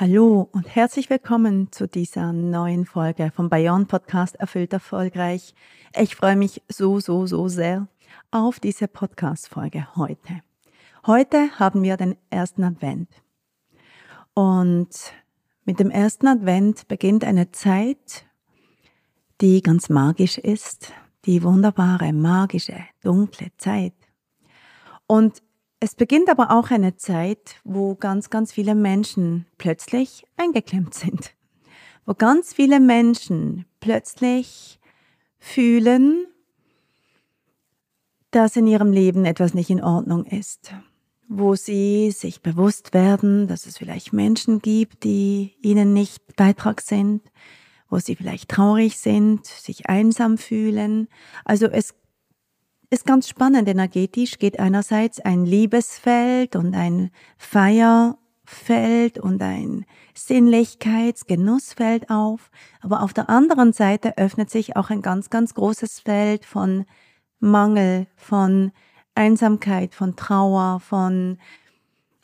Hallo und herzlich willkommen zu dieser neuen Folge vom Bayern Podcast Erfüllt Erfolgreich. Ich freue mich so, so, so sehr auf diese Podcast-Folge heute. Heute haben wir den ersten Advent. Und mit dem ersten Advent beginnt eine Zeit, die ganz magisch ist, die wunderbare, magische, dunkle Zeit. Und es beginnt aber auch eine Zeit, wo ganz, ganz viele Menschen plötzlich eingeklemmt sind. Wo ganz viele Menschen plötzlich fühlen, dass in ihrem Leben etwas nicht in Ordnung ist. Wo sie sich bewusst werden, dass es vielleicht Menschen gibt, die ihnen nicht Beitrag sind, wo sie vielleicht traurig sind, sich einsam fühlen. Also es ist ganz spannend. Energetisch geht einerseits ein Liebesfeld und ein Feierfeld und ein Sinnlichkeits-, Genussfeld auf. Aber auf der anderen Seite öffnet sich auch ein ganz, ganz großes Feld von Mangel, von Einsamkeit, von Trauer, von,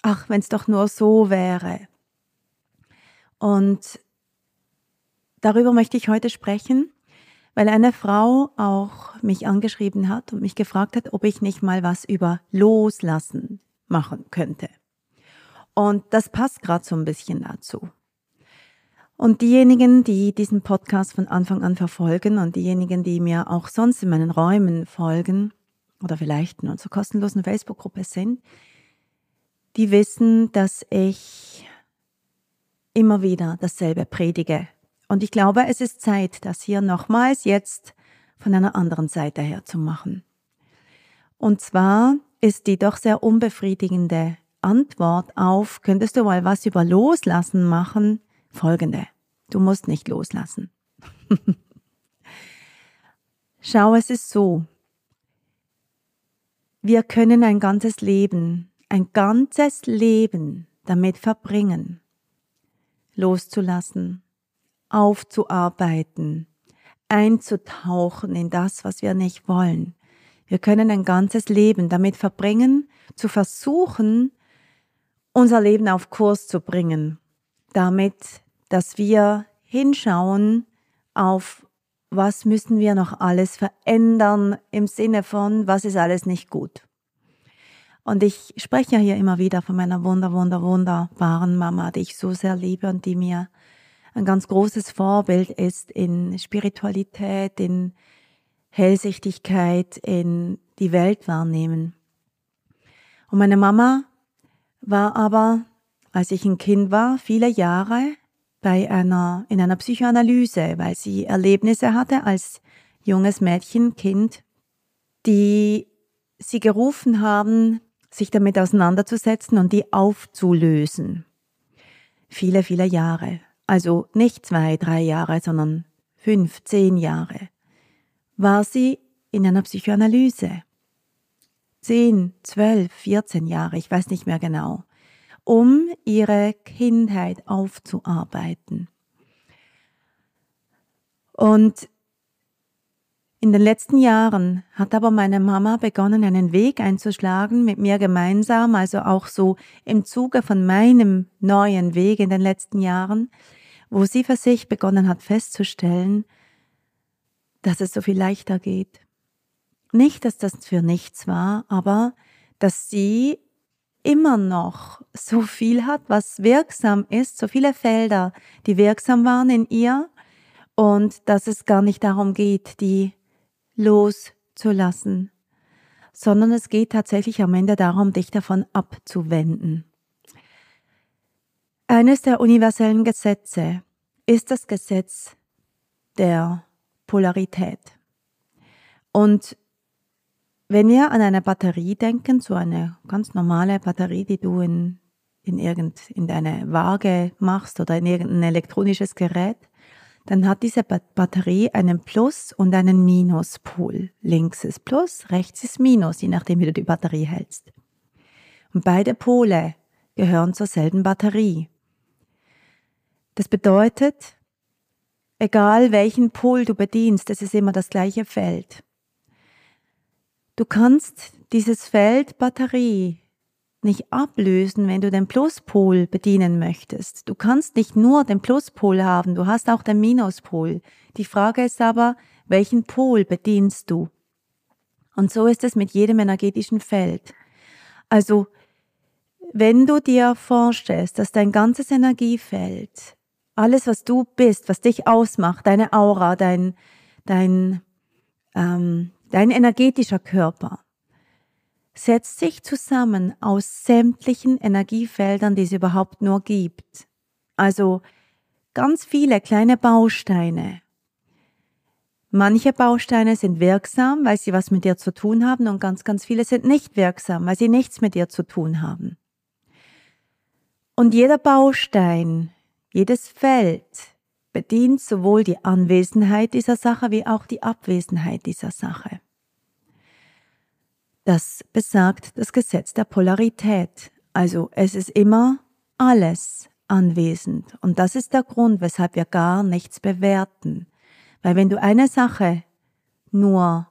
ach, wenn es doch nur so wäre. Und darüber möchte ich heute sprechen weil eine Frau auch mich angeschrieben hat und mich gefragt hat, ob ich nicht mal was über Loslassen machen könnte. Und das passt gerade so ein bisschen dazu. Und diejenigen, die diesen Podcast von Anfang an verfolgen und diejenigen, die mir auch sonst in meinen Räumen folgen oder vielleicht in unserer kostenlosen Facebook-Gruppe sind, die wissen, dass ich immer wieder dasselbe predige und ich glaube, es ist Zeit, das hier nochmals jetzt von einer anderen Seite her zu machen. Und zwar ist die doch sehr unbefriedigende Antwort auf, könntest du mal was über Loslassen machen, folgende. Du musst nicht loslassen. Schau, es ist so. Wir können ein ganzes Leben, ein ganzes Leben damit verbringen, loszulassen, aufzuarbeiten, einzutauchen in das, was wir nicht wollen. Wir können ein ganzes Leben damit verbringen, zu versuchen, unser Leben auf Kurs zu bringen, damit, dass wir hinschauen auf, was müssen wir noch alles verändern im Sinne von, was ist alles nicht gut. Und ich spreche ja hier immer wieder von meiner wunder, wunder, wunderbaren Mama, die ich so sehr liebe und die mir ein ganz großes Vorbild ist in Spiritualität, in Hellsichtigkeit, in die Welt wahrnehmen. Und meine Mama war aber, als ich ein Kind war, viele Jahre bei einer, in einer Psychoanalyse, weil sie Erlebnisse hatte als junges Mädchen, Kind, die sie gerufen haben, sich damit auseinanderzusetzen und die aufzulösen. Viele, viele Jahre also nicht zwei, drei Jahre, sondern fünf, zehn Jahre, war sie in einer Psychoanalyse. Zehn, zwölf, vierzehn Jahre, ich weiß nicht mehr genau, um ihre Kindheit aufzuarbeiten. Und in den letzten Jahren hat aber meine Mama begonnen, einen Weg einzuschlagen mit mir gemeinsam, also auch so im Zuge von meinem neuen Weg in den letzten Jahren, wo sie für sich begonnen hat festzustellen, dass es so viel leichter geht. Nicht, dass das für nichts war, aber dass sie immer noch so viel hat, was wirksam ist, so viele Felder, die wirksam waren in ihr und dass es gar nicht darum geht, die loszulassen, sondern es geht tatsächlich am Ende darum, dich davon abzuwenden. Eines der universellen Gesetze ist das Gesetz der Polarität. Und wenn wir an eine Batterie denken, so eine ganz normale Batterie, die du in, in, irgend, in deine Waage machst oder in irgendein elektronisches Gerät, dann hat diese Batterie einen Plus- und einen Minuspol. Links ist Plus, rechts ist Minus, je nachdem, wie du die Batterie hältst. Und beide Pole gehören zur selben Batterie. Das bedeutet, egal welchen Pol du bedienst, es ist immer das gleiche Feld. Du kannst dieses Feld Batterie nicht ablösen, wenn du den Pluspol bedienen möchtest. Du kannst nicht nur den Pluspol haben, du hast auch den Minuspol. Die Frage ist aber, welchen Pol bedienst du? Und so ist es mit jedem energetischen Feld. Also, wenn du dir vorstellst, dass dein ganzes Energiefeld, alles, was du bist, was dich ausmacht, deine Aura, dein, dein, ähm, Dein energetischer Körper setzt sich zusammen aus sämtlichen Energiefeldern, die es überhaupt nur gibt. Also ganz viele kleine Bausteine. Manche Bausteine sind wirksam, weil sie was mit dir zu tun haben und ganz, ganz viele sind nicht wirksam, weil sie nichts mit dir zu tun haben. Und jeder Baustein, jedes Feld bedient sowohl die Anwesenheit dieser Sache wie auch die Abwesenheit dieser Sache. Das besagt das Gesetz der Polarität. Also es ist immer alles anwesend. Und das ist der Grund, weshalb wir gar nichts bewerten. Weil wenn du eine Sache nur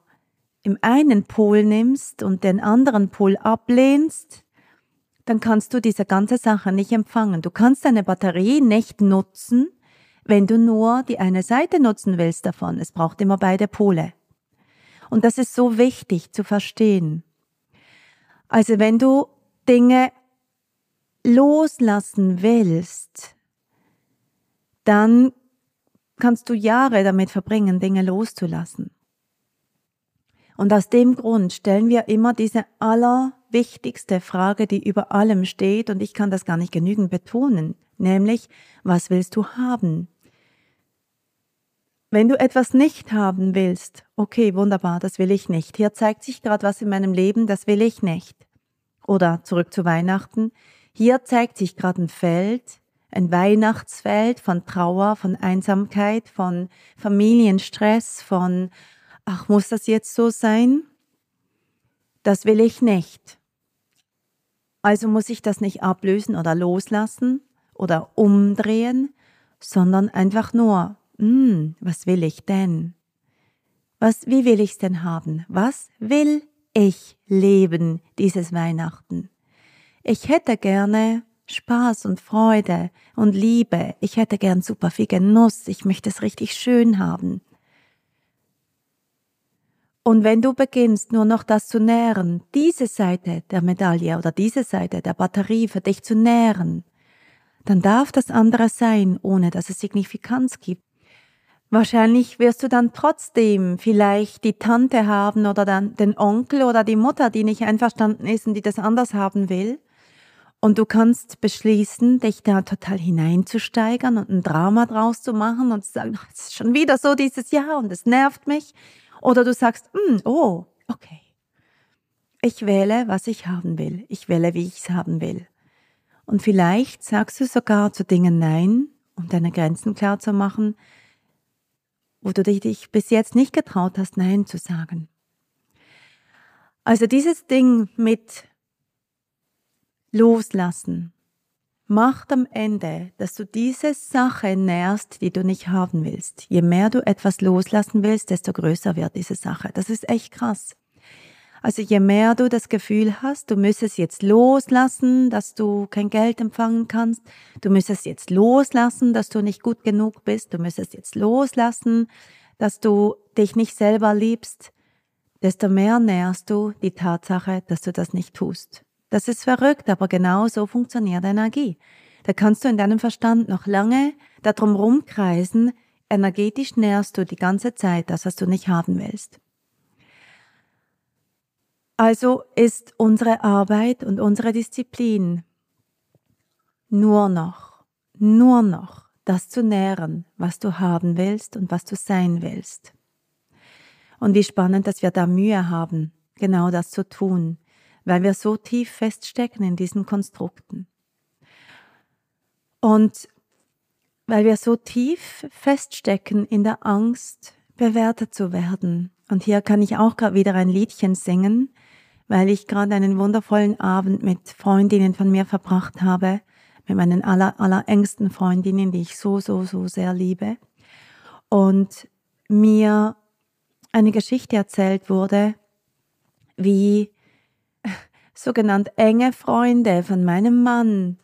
im einen Pol nimmst und den anderen Pol ablehnst, dann kannst du diese ganze Sache nicht empfangen. Du kannst deine Batterie nicht nutzen, wenn du nur die eine Seite nutzen willst davon. Es braucht immer beide Pole. Und das ist so wichtig zu verstehen. Also wenn du Dinge loslassen willst, dann kannst du Jahre damit verbringen, Dinge loszulassen. Und aus dem Grund stellen wir immer diese allerwichtigste Frage, die über allem steht, und ich kann das gar nicht genügend betonen, nämlich, was willst du haben? Wenn du etwas nicht haben willst, okay, wunderbar, das will ich nicht. Hier zeigt sich gerade was in meinem Leben, das will ich nicht. Oder zurück zu Weihnachten. Hier zeigt sich gerade ein Feld, ein Weihnachtsfeld von Trauer, von Einsamkeit, von Familienstress, von, ach, muss das jetzt so sein? Das will ich nicht. Also muss ich das nicht ablösen oder loslassen oder umdrehen, sondern einfach nur hm, was will ich denn? Was, wie will ich's denn haben? Was will ich leben dieses Weihnachten? Ich hätte gerne Spaß und Freude und Liebe. Ich hätte gern super viel Genuss. Ich möchte es richtig schön haben. Und wenn du beginnst, nur noch das zu nähren, diese Seite der Medaille oder diese Seite der Batterie für dich zu nähren, dann darf das andere sein, ohne dass es Signifikanz gibt. Wahrscheinlich wirst du dann trotzdem vielleicht die Tante haben oder dann den Onkel oder die Mutter, die nicht einverstanden ist und die das anders haben will. Und du kannst beschließen, dich da total hineinzusteigern und ein Drama draus zu machen und zu sagen, es ist schon wieder so dieses Jahr und es nervt mich. Oder du sagst, hm, oh, okay. Ich wähle, was ich haben will. Ich wähle, wie ich es haben will. Und vielleicht sagst du sogar zu Dingen Nein, um deine Grenzen klar zu machen, wo du dich bis jetzt nicht getraut hast, Nein zu sagen. Also dieses Ding mit Loslassen macht am Ende, dass du diese Sache nährst, die du nicht haben willst. Je mehr du etwas loslassen willst, desto größer wird diese Sache. Das ist echt krass. Also je mehr du das Gefühl hast, du müsstest jetzt loslassen, dass du kein Geld empfangen kannst, du müsstest jetzt loslassen, dass du nicht gut genug bist, du müsstest jetzt loslassen, dass du dich nicht selber liebst, desto mehr nährst du die Tatsache, dass du das nicht tust. Das ist verrückt, aber genau so funktioniert Energie. Da kannst du in deinem Verstand noch lange darum rumkreisen, energetisch nährst du die ganze Zeit das, was du nicht haben willst. Also ist unsere Arbeit und unsere Disziplin nur noch, nur noch das zu nähren, was du haben willst und was du sein willst. Und wie spannend, dass wir da Mühe haben, genau das zu tun, weil wir so tief feststecken in diesen Konstrukten. Und weil wir so tief feststecken in der Angst, bewertet zu werden. Und hier kann ich auch gerade wieder ein Liedchen singen, weil ich gerade einen wundervollen Abend mit Freundinnen von mir verbracht habe, mit meinen aller, aller engsten Freundinnen, die ich so, so, so sehr liebe. Und mir eine Geschichte erzählt wurde, wie sogenannt enge Freunde von meinem Mann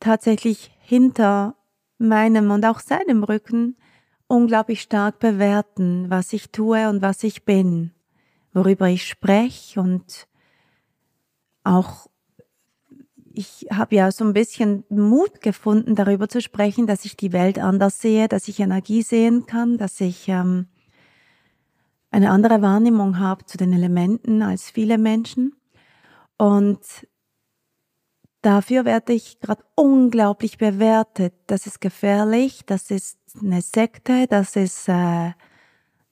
tatsächlich hinter meinem und auch seinem Rücken unglaublich stark bewerten, was ich tue und was ich bin, worüber ich spreche und auch ich habe ja so ein bisschen Mut gefunden, darüber zu sprechen, dass ich die Welt anders sehe, dass ich Energie sehen kann, dass ich ähm, eine andere Wahrnehmung habe zu den Elementen als viele Menschen. Und dafür werde ich gerade unglaublich bewertet. Das ist gefährlich, das ist eine Sekte, das ist, äh,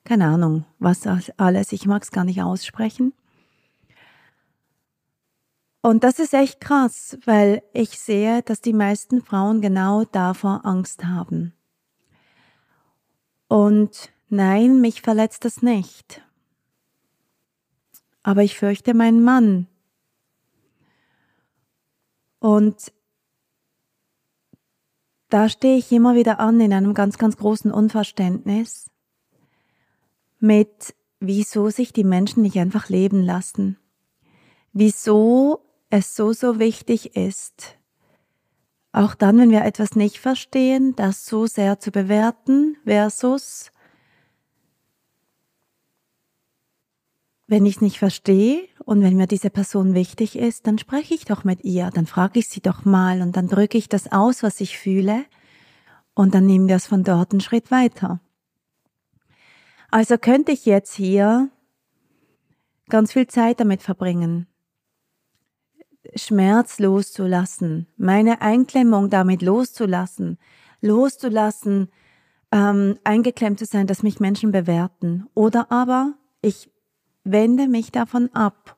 keine Ahnung, was alles, ich mag es gar nicht aussprechen. Und das ist echt krass, weil ich sehe, dass die meisten Frauen genau davor Angst haben. Und nein, mich verletzt das nicht. Aber ich fürchte meinen Mann. Und da stehe ich immer wieder an in einem ganz, ganz großen Unverständnis mit, wieso sich die Menschen nicht einfach leben lassen. Wieso es so, so wichtig ist, auch dann, wenn wir etwas nicht verstehen, das so sehr zu bewerten versus, wenn ich es nicht verstehe und wenn mir diese Person wichtig ist, dann spreche ich doch mit ihr, dann frage ich sie doch mal und dann drücke ich das aus, was ich fühle und dann nehmen wir es von dort einen Schritt weiter. Also könnte ich jetzt hier ganz viel Zeit damit verbringen, Schmerz loszulassen, meine Einklemmung damit loszulassen, loszulassen, ähm, eingeklemmt zu sein, dass mich Menschen bewerten. Oder aber ich wende mich davon ab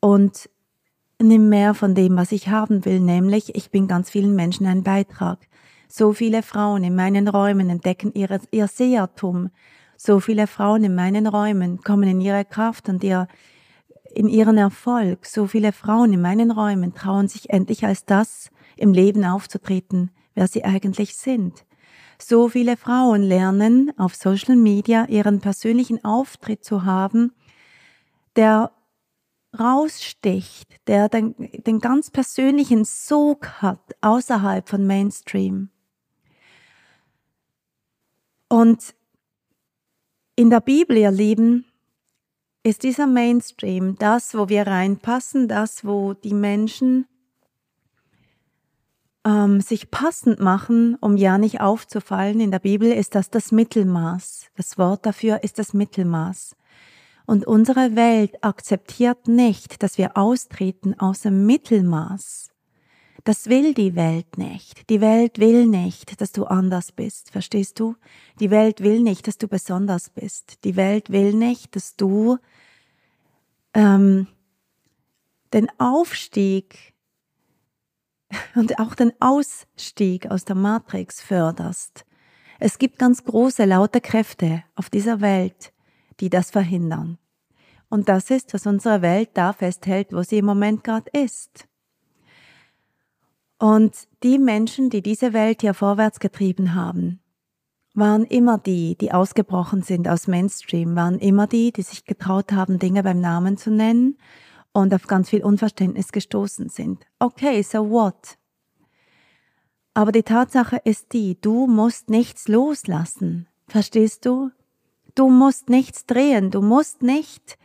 und nimm mehr von dem, was ich haben will, nämlich ich bin ganz vielen Menschen ein Beitrag. So viele Frauen in meinen Räumen entdecken ihre, ihr Sehertum. So viele Frauen in meinen Räumen kommen in ihre Kraft und ihr, in ihren Erfolg. So viele Frauen in meinen Räumen trauen sich endlich als das im Leben aufzutreten, wer sie eigentlich sind. So viele Frauen lernen auf Social Media ihren persönlichen Auftritt zu haben, der raussticht, der den, den ganz persönlichen Sog hat außerhalb von Mainstream. Und in der Bibel, ihr Lieben, ist dieser Mainstream das, wo wir reinpassen, das, wo die Menschen ähm, sich passend machen, um ja nicht aufzufallen. In der Bibel ist das das Mittelmaß. Das Wort dafür ist das Mittelmaß. Und unsere Welt akzeptiert nicht, dass wir austreten aus dem Mittelmaß. Das will die Welt nicht. Die Welt will nicht, dass du anders bist. Verstehst du? Die Welt will nicht, dass du besonders bist. Die Welt will nicht, dass du ähm, den Aufstieg und auch den Ausstieg aus der Matrix förderst. Es gibt ganz große, laute Kräfte auf dieser Welt, die das verhindern. Und das ist, was unsere Welt da festhält, wo sie im Moment gerade ist. Und die Menschen, die diese Welt hier vorwärts getrieben haben, waren immer die, die ausgebrochen sind aus Mainstream, waren immer die, die sich getraut haben, Dinge beim Namen zu nennen und auf ganz viel Unverständnis gestoßen sind. Okay, so what? Aber die Tatsache ist die, du musst nichts loslassen. Verstehst du? Du musst nichts drehen, du musst nicht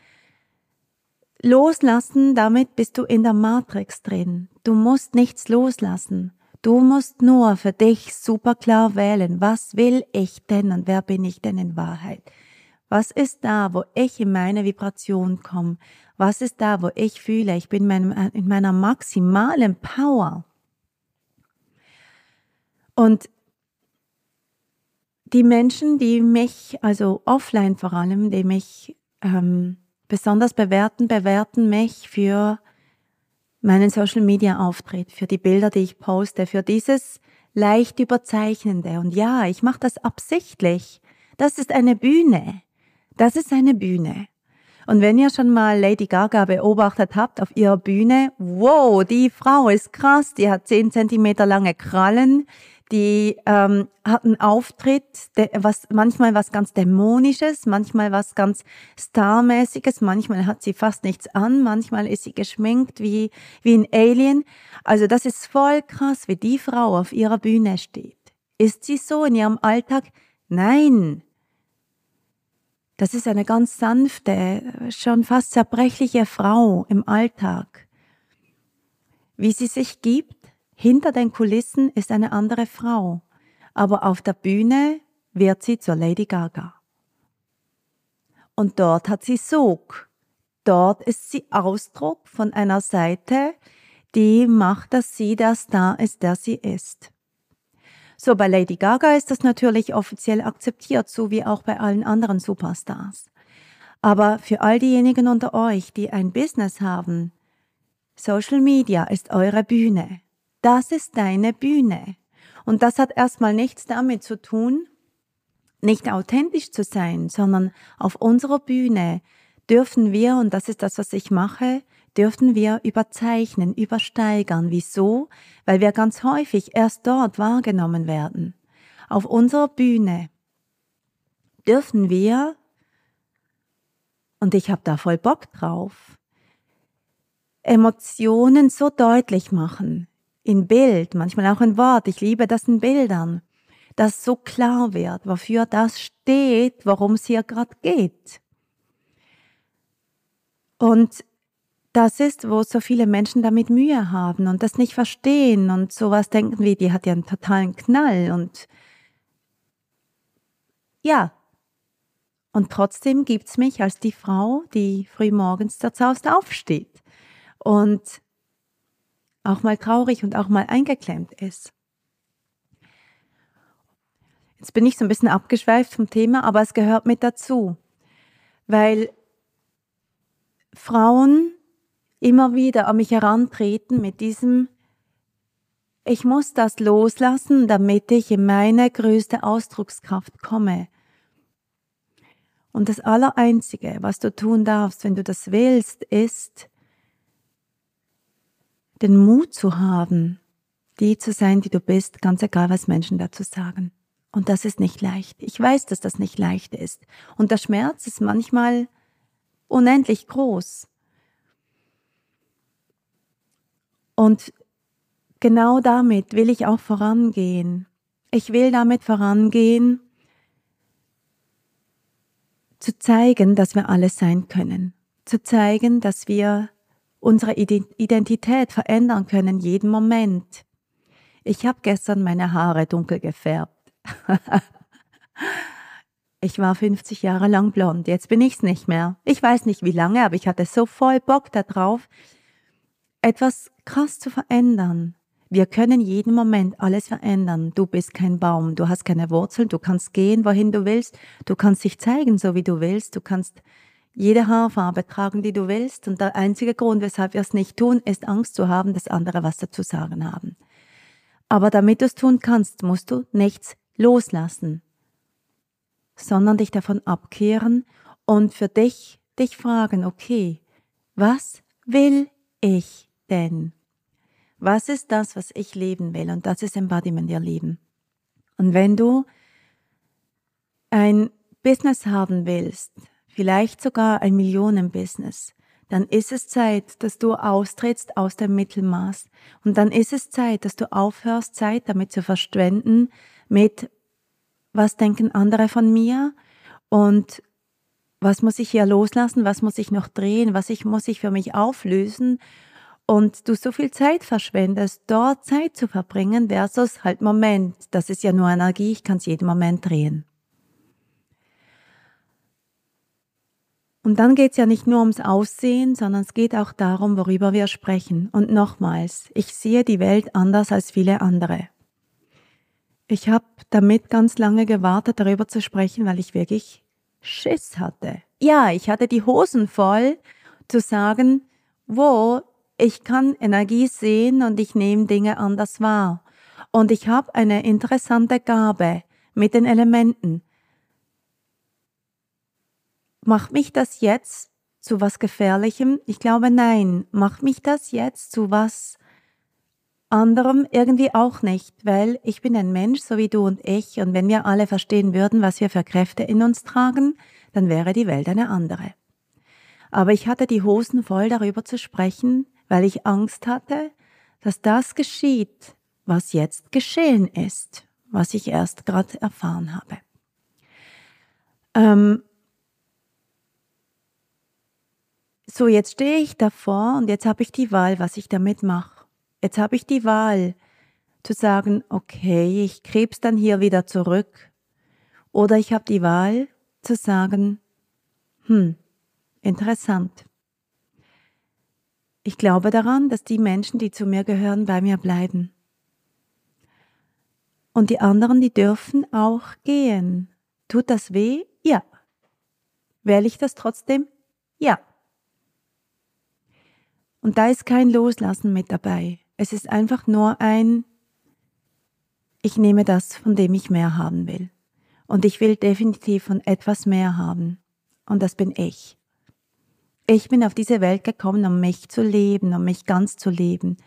Loslassen, damit bist du in der Matrix drin. Du musst nichts loslassen. Du musst nur für dich super klar wählen, was will ich denn und wer bin ich denn in Wahrheit? Was ist da, wo ich in meine Vibration komme? Was ist da, wo ich fühle, ich bin in meiner maximalen Power? Und die Menschen, die mich, also offline vor allem, die mich ähm, besonders bewerten, bewerten mich für meinen Social Media Auftritt, für die Bilder, die ich poste, für dieses leicht überzeichnende. Und ja, ich mache das absichtlich. Das ist eine Bühne. Das ist eine Bühne. Und wenn ihr schon mal Lady Gaga beobachtet habt auf ihrer Bühne, wow, die Frau ist krass, die hat zehn Zentimeter lange Krallen, die ähm, hat einen Auftritt, der, was manchmal was ganz dämonisches, manchmal was ganz starmäßiges, manchmal hat sie fast nichts an, manchmal ist sie geschminkt wie wie ein Alien. Also das ist voll krass, wie die Frau auf ihrer Bühne steht. Ist sie so in ihrem Alltag? Nein. Das ist eine ganz sanfte, schon fast zerbrechliche Frau im Alltag. Wie sie sich gibt, hinter den Kulissen ist eine andere Frau, aber auf der Bühne wird sie zur Lady Gaga. Und dort hat sie Sog. Dort ist sie Ausdruck von einer Seite, die macht, dass sie der Star ist, der sie ist. So, bei Lady Gaga ist das natürlich offiziell akzeptiert, so wie auch bei allen anderen Superstars. Aber für all diejenigen unter euch, die ein Business haben, Social Media ist eure Bühne. Das ist deine Bühne. Und das hat erstmal nichts damit zu tun, nicht authentisch zu sein, sondern auf unserer Bühne dürfen wir, und das ist das, was ich mache, dürfen wir überzeichnen, übersteigern. Wieso? Weil wir ganz häufig erst dort wahrgenommen werden. Auf unserer Bühne dürfen wir, und ich habe da voll Bock drauf, Emotionen so deutlich machen, in Bild, manchmal auch in Wort. Ich liebe das in Bildern, dass so klar wird, wofür das steht, worum es hier gerade geht. Und das ist, wo so viele Menschen damit Mühe haben und das nicht verstehen und sowas denken wie, die hat ja einen totalen Knall und ja. Und trotzdem gibt's mich als die Frau, die frühmorgens zerzaust aufsteht und auch mal traurig und auch mal eingeklemmt ist. Jetzt bin ich so ein bisschen abgeschweift vom Thema, aber es gehört mit dazu, weil Frauen immer wieder an mich herantreten mit diesem, ich muss das loslassen, damit ich in meine größte Ausdruckskraft komme. Und das Allereinzige, was du tun darfst, wenn du das willst, ist, den Mut zu haben, die zu sein, die du bist, ganz egal, was Menschen dazu sagen. Und das ist nicht leicht. Ich weiß, dass das nicht leicht ist. Und der Schmerz ist manchmal unendlich groß. Und genau damit will ich auch vorangehen. Ich will damit vorangehen, zu zeigen, dass wir alles sein können. Zu zeigen, dass wir unsere Identität verändern können, jeden Moment. Ich habe gestern meine Haare dunkel gefärbt. ich war 50 Jahre lang blond, jetzt bin ich's nicht mehr. Ich weiß nicht wie lange, aber ich hatte so voll Bock darauf, etwas krass zu verändern. Wir können jeden Moment alles verändern. Du bist kein Baum, du hast keine Wurzeln, du kannst gehen, wohin du willst, du kannst dich zeigen, so wie du willst, du kannst jede Haarfarbe tragen, die du willst. Und der einzige Grund, weshalb wir es nicht tun, ist Angst zu haben, dass andere was dazu sagen haben. Aber damit du es tun kannst, musst du nichts loslassen, sondern dich davon abkehren und für dich dich fragen, okay, was will ich denn? Was ist das, was ich leben will? Und das ist Embodiment ihr Leben. Und wenn du ein Business haben willst, vielleicht sogar ein Millionenbusiness, dann ist es Zeit, dass du austrittst aus dem Mittelmaß. Und dann ist es Zeit, dass du aufhörst, Zeit damit zu verschwenden, mit was denken andere von mir? Und was muss ich hier loslassen, was muss ich noch drehen, was ich, muss ich für mich auflösen? Und du so viel Zeit verschwendest, dort Zeit zu verbringen versus halt Moment, das ist ja nur Energie, ich kann es jeden Moment drehen. Und dann geht es ja nicht nur ums Aussehen, sondern es geht auch darum, worüber wir sprechen. Und nochmals, ich sehe die Welt anders als viele andere. Ich habe damit ganz lange gewartet, darüber zu sprechen, weil ich wirklich Schiss hatte. Ja, ich hatte die Hosen voll zu sagen, wo ich kann Energie sehen und ich nehme Dinge anders wahr. Und ich habe eine interessante Gabe mit den Elementen. Macht mich das jetzt zu was Gefährlichem? Ich glaube nein. Macht mich das jetzt zu was anderem irgendwie auch nicht, weil ich bin ein Mensch, so wie du und ich, und wenn wir alle verstehen würden, was wir für Kräfte in uns tragen, dann wäre die Welt eine andere. Aber ich hatte die Hosen voll darüber zu sprechen, weil ich Angst hatte, dass das geschieht, was jetzt geschehen ist, was ich erst gerade erfahren habe. Ähm, so, jetzt stehe ich davor und jetzt habe ich die Wahl, was ich damit mache. Jetzt habe ich die Wahl zu sagen, okay, ich krebs dann hier wieder zurück. Oder ich habe die Wahl zu sagen, hm, interessant. Ich glaube daran, dass die Menschen, die zu mir gehören, bei mir bleiben. Und die anderen, die dürfen auch gehen. Tut das weh? Ja. Wähle ich das trotzdem? Ja. Und da ist kein Loslassen mit dabei. Es ist einfach nur ein, ich nehme das, von dem ich mehr haben will. Und ich will definitiv von etwas mehr haben. Und das bin ich. Ich bin auf diese Welt gekommen, um mich zu leben, um mich ganz zu leben,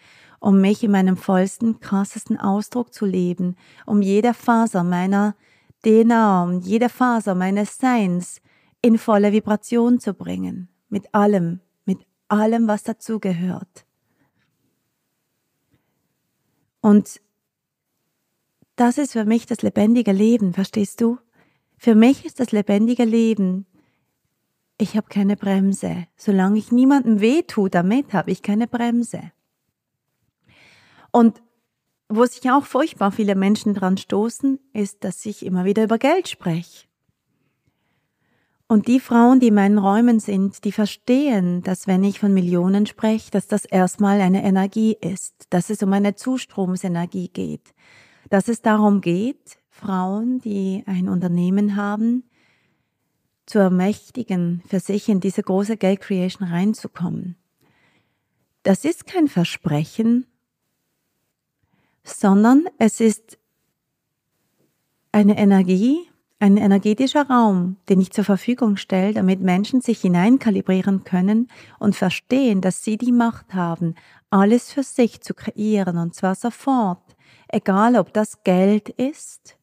um mich in meinem vollsten, krassesten Ausdruck zu leben, um jede Faser meiner DNA, um jede Faser meines Seins in volle Vibration zu bringen. Mit allem, allem, was dazugehört. Und das ist für mich das lebendige Leben, verstehst du? Für mich ist das lebendige Leben, ich habe keine Bremse. Solange ich niemandem weh tue damit, habe ich keine Bremse. Und wo sich auch furchtbar viele Menschen dran stoßen, ist, dass ich immer wieder über Geld spreche. Und die Frauen, die in meinen Räumen sind, die verstehen, dass wenn ich von Millionen spreche, dass das erstmal eine Energie ist, dass es um eine Zustromsenergie geht, dass es darum geht, Frauen, die ein Unternehmen haben, zu ermächtigen, für sich in diese große Geld Creation reinzukommen. Das ist kein Versprechen, sondern es ist eine Energie, ein energetischer Raum, den ich zur Verfügung stelle, damit Menschen sich hineinkalibrieren können und verstehen, dass sie die Macht haben, alles für sich zu kreieren und zwar sofort, egal ob das Geld ist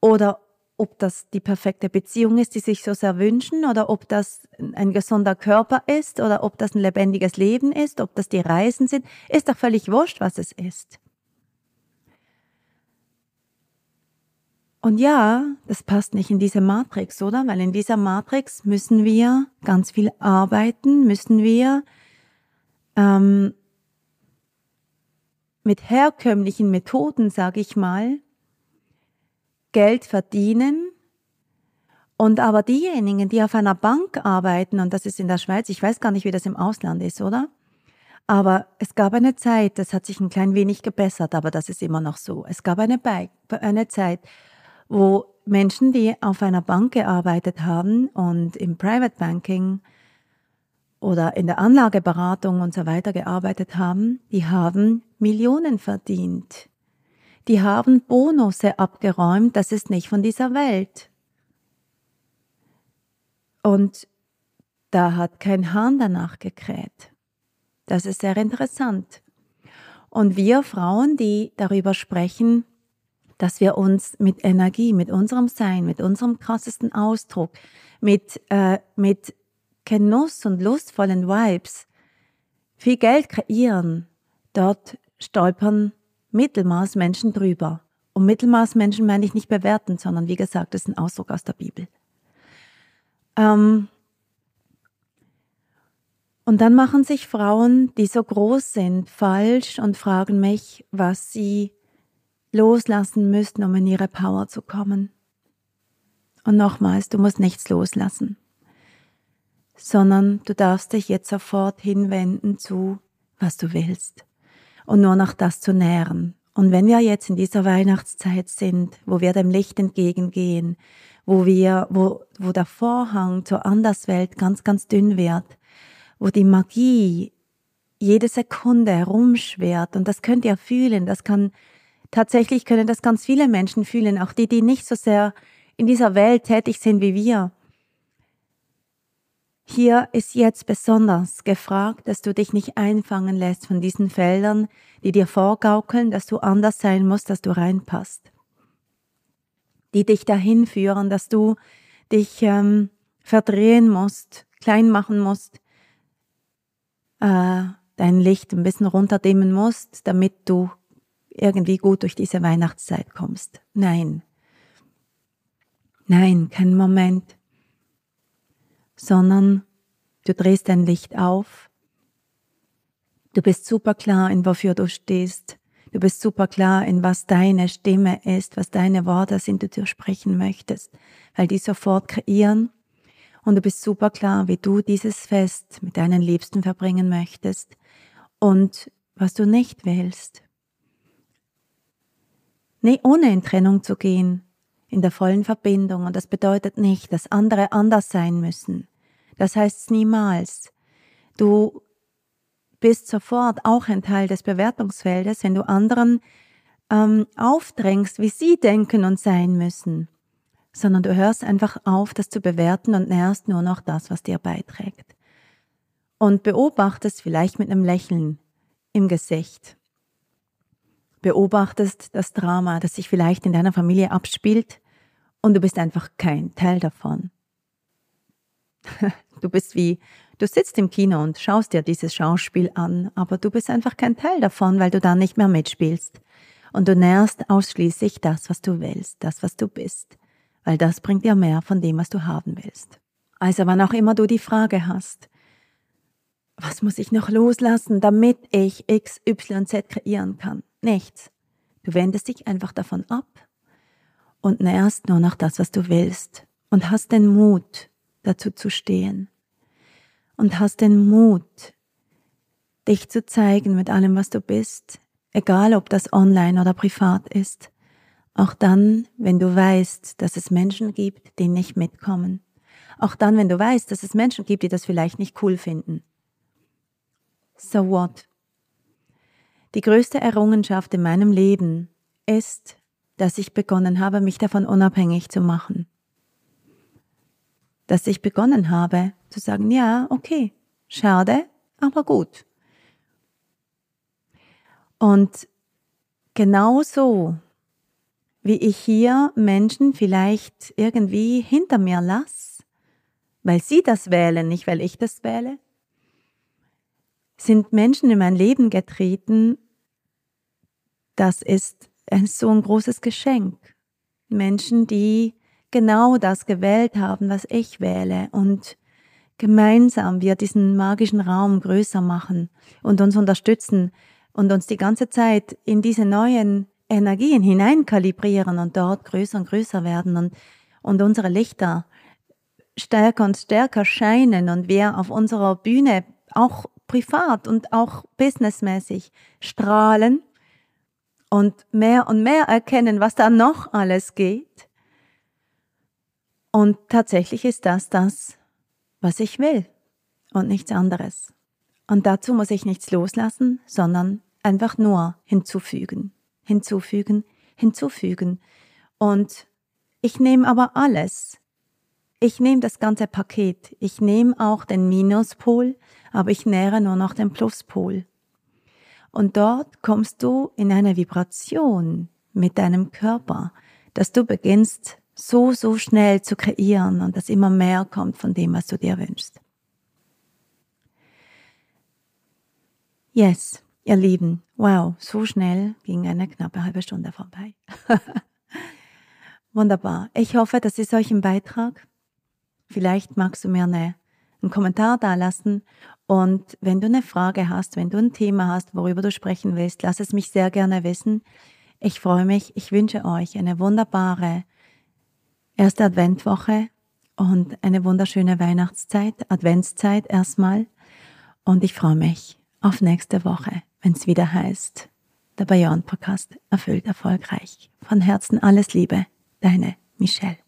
oder ob das die perfekte Beziehung ist, die sich so sehr wünschen, oder ob das ein gesunder Körper ist, oder ob das ein lebendiges Leben ist, ob das die Reisen sind, ist doch völlig wurscht, was es ist. Und ja, das passt nicht in diese Matrix, oder? Weil in dieser Matrix müssen wir ganz viel arbeiten, müssen wir ähm, mit herkömmlichen Methoden, sage ich mal, Geld verdienen. Und aber diejenigen, die auf einer Bank arbeiten, und das ist in der Schweiz, ich weiß gar nicht, wie das im Ausland ist, oder? Aber es gab eine Zeit, das hat sich ein klein wenig gebessert, aber das ist immer noch so. Es gab eine, Be eine Zeit, wo Menschen, die auf einer Bank gearbeitet haben und im Private Banking oder in der Anlageberatung und so weiter gearbeitet haben, die haben Millionen verdient. Die haben Bonusse abgeräumt, das ist nicht von dieser Welt. Und da hat kein Hahn danach gekräht. Das ist sehr interessant. Und wir Frauen, die darüber sprechen, dass wir uns mit Energie, mit unserem Sein, mit unserem krassesten Ausdruck, mit, äh, mit Genuss und lustvollen Vibes viel Geld kreieren, dort stolpern Mittelmaßmenschen drüber. Und Mittelmaßmenschen meine ich nicht bewerten, sondern wie gesagt, das ist ein Ausdruck aus der Bibel. Ähm, und dann machen sich Frauen, die so groß sind, falsch und fragen mich, was sie loslassen müssten, um in ihre Power zu kommen. Und nochmals, du musst nichts loslassen, sondern du darfst dich jetzt sofort hinwenden zu, was du willst und nur noch das zu nähren. Und wenn wir jetzt in dieser Weihnachtszeit sind, wo wir dem Licht entgegengehen, wo wir, wo, wo der Vorhang zur Anderswelt ganz, ganz dünn wird, wo die Magie jede Sekunde herumschwert und das könnt ihr fühlen, das kann, tatsächlich können das ganz viele Menschen fühlen, auch die, die nicht so sehr in dieser Welt tätig sind wie wir. Hier ist jetzt besonders gefragt, dass du dich nicht einfangen lässt von diesen Feldern, die dir vorgaukeln, dass du anders sein musst, dass du reinpasst. Die dich dahin führen, dass du dich ähm, verdrehen musst, klein machen musst, äh, dein Licht ein bisschen runterdimmen musst, damit du irgendwie gut durch diese Weihnachtszeit kommst. Nein. Nein, kein Moment sondern du drehst dein Licht auf. Du bist super klar in wofür du stehst. Du bist super klar in was deine Stimme ist, was deine Worte sind, die du sprechen möchtest, weil die sofort kreieren. Und du bist super klar, wie du dieses Fest mit deinen Liebsten verbringen möchtest und was du nicht willst. Nee, ohne in Trennung zu gehen, in der vollen Verbindung. Und das bedeutet nicht, dass andere anders sein müssen. Das heißt niemals. Du bist sofort auch ein Teil des Bewertungsfeldes, wenn du anderen ähm, aufdrängst, wie sie denken und sein müssen, sondern du hörst einfach auf, das zu bewerten und nährst nur noch das, was dir beiträgt. Und beobachtest vielleicht mit einem Lächeln im Gesicht. Beobachtest das Drama, das sich vielleicht in deiner Familie abspielt und du bist einfach kein Teil davon. Du bist wie, du sitzt im Kino und schaust dir dieses Schauspiel an, aber du bist einfach kein Teil davon, weil du da nicht mehr mitspielst. Und du nährst ausschließlich das, was du willst, das, was du bist, weil das bringt dir mehr von dem, was du haben willst. Also wann auch immer du die Frage hast, was muss ich noch loslassen, damit ich X, Y, Z kreieren kann? Nichts. Du wendest dich einfach davon ab und nährst nur noch das, was du willst und hast den Mut, dazu zu stehen und hast den Mut, dich zu zeigen mit allem, was du bist, egal ob das online oder privat ist, auch dann, wenn du weißt, dass es Menschen gibt, die nicht mitkommen, auch dann, wenn du weißt, dass es Menschen gibt, die das vielleicht nicht cool finden. So what? Die größte Errungenschaft in meinem Leben ist, dass ich begonnen habe, mich davon unabhängig zu machen dass ich begonnen habe zu sagen, ja, okay, schade, aber gut. Und genauso wie ich hier Menschen vielleicht irgendwie hinter mir lasse, weil sie das wählen, nicht weil ich das wähle, sind Menschen in mein Leben getreten, das ist so ein großes Geschenk. Menschen, die genau das gewählt haben, was ich wähle und gemeinsam wir diesen magischen Raum größer machen und uns unterstützen und uns die ganze Zeit in diese neuen Energien hineinkalibrieren und dort größer und größer werden und, und unsere Lichter stärker und stärker scheinen und wir auf unserer Bühne auch privat und auch businessmäßig strahlen und mehr und mehr erkennen, was da noch alles geht und tatsächlich ist das das, was ich will und nichts anderes. Und dazu muss ich nichts loslassen, sondern einfach nur hinzufügen, hinzufügen, hinzufügen. Und ich nehme aber alles. Ich nehme das ganze Paket. Ich nehme auch den Minuspol, aber ich nähere nur noch den Pluspol. Und dort kommst du in eine Vibration mit deinem Körper, dass du beginnst so, so schnell zu kreieren und dass immer mehr kommt von dem, was du dir wünschst. Yes, ihr Lieben, wow, so schnell ging eine knappe halbe Stunde vorbei. Wunderbar. Ich hoffe, das ist euch ein Beitrag Vielleicht magst du mir eine, einen Kommentar da lassen. Und wenn du eine Frage hast, wenn du ein Thema hast, worüber du sprechen willst, lass es mich sehr gerne wissen. Ich freue mich. Ich wünsche euch eine wunderbare erste Adventwoche und eine wunderschöne Weihnachtszeit, Adventszeit erstmal. Und ich freue mich auf nächste Woche, wenn es wieder heißt, der Bayern Podcast erfüllt erfolgreich. Von Herzen alles Liebe, deine Michelle.